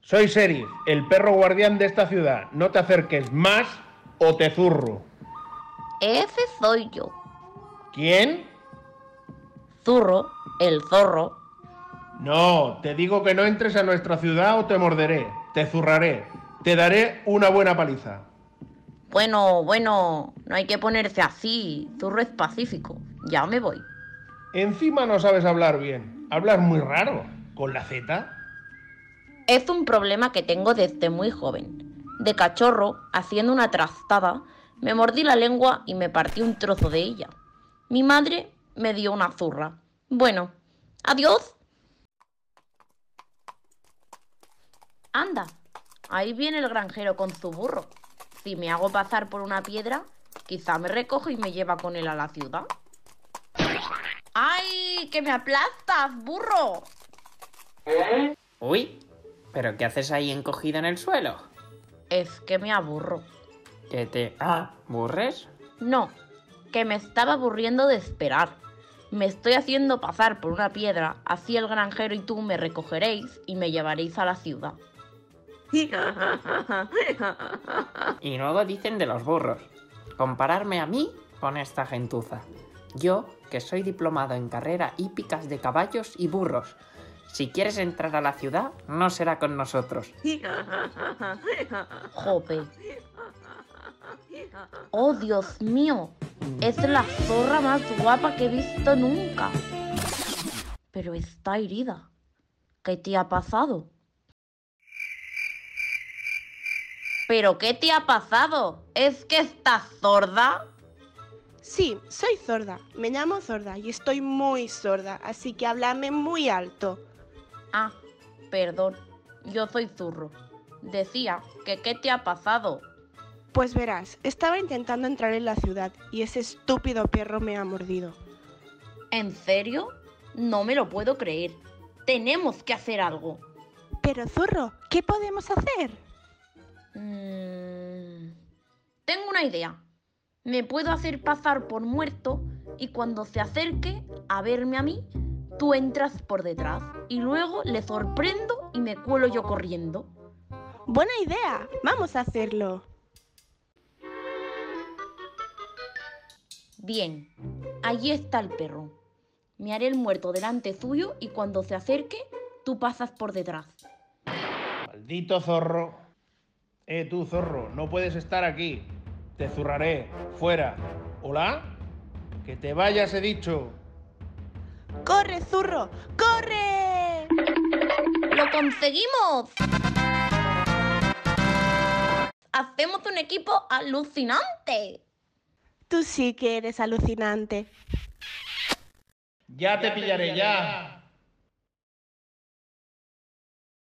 Soy Sheriff, el perro guardián de esta ciudad. No te acerques más o te zurro. Ese soy yo. ¿Quién? Zurro, el zorro. No, te digo que no entres a nuestra ciudad o te morderé, te zurraré, te daré una buena paliza. Bueno, bueno, no hay que ponerse así. Zurro es pacífico. Ya me voy. Encima no sabes hablar bien. Hablas muy raro. ¿Con la Z? Es un problema que tengo desde muy joven. De cachorro, haciendo una trastada, me mordí la lengua y me partí un trozo de ella. Mi madre me dio una zurra. Bueno, adiós. Anda, ahí viene el granjero con su burro. Si me hago pasar por una piedra, quizá me recoge y me lleva con él a la ciudad. ¡Ay, que me aplastas, burro! Uy, ¿pero qué haces ahí encogida en el suelo? Es que me aburro. ¿Que te aburres? No, que me estaba aburriendo de esperar. Me estoy haciendo pasar por una piedra, así el granjero y tú me recogeréis y me llevaréis a la ciudad. Y luego dicen de los burros. Compararme a mí con esta gentuza. Yo, que soy diplomado en carrera hípicas de caballos y burros. Si quieres entrar a la ciudad, no será con nosotros. Jope. Oh, Dios mío. Es la zorra más guapa que he visto nunca. Pero está herida. ¿Qué te ha pasado? ¿Pero qué te ha pasado? ¿Es que estás sorda? Sí, soy sorda. Me llamo sorda y estoy muy sorda, así que háblame muy alto. Ah, perdón. Yo soy zurro. Decía que qué te ha pasado. Pues verás, estaba intentando entrar en la ciudad y ese estúpido perro me ha mordido. ¿En serio? No me lo puedo creer. Tenemos que hacer algo. Pero zorro, ¿qué podemos hacer? Tengo una idea. Me puedo hacer pasar por muerto y cuando se acerque a verme a mí, tú entras por detrás y luego le sorprendo y me cuelo yo corriendo. Buena idea, vamos a hacerlo. Bien, allí está el perro. Me haré el muerto delante suyo y cuando se acerque, tú pasas por detrás. Maldito zorro. Eh, tú, zorro, no puedes estar aquí. Te zurraré. Fuera. ¿Hola? Que te vayas, he dicho. ¡Corre, zurro! ¡Corre! ¡Lo conseguimos! Hacemos un equipo alucinante. Tú sí que eres alucinante. Ya te pillaré, ya.